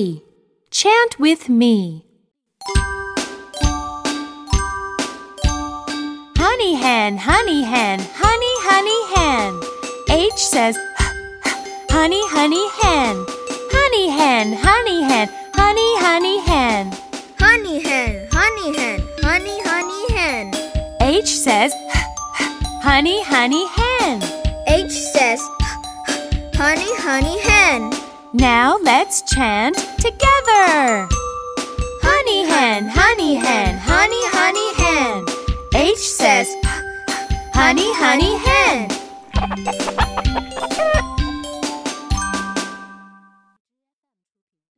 three. Chant with me. Honey hen, honey hen, honey, honey hen. H says, honey, honey hen. Honey hen, honey hen, honey, honey hen. Honey hen, honey hen, honey, honey hen. H says, honey, honey hen. H says, honey, honey hen. Now let's chant together. Honey hen, honey hen, honey, honey hen. H says, honey, honey hen.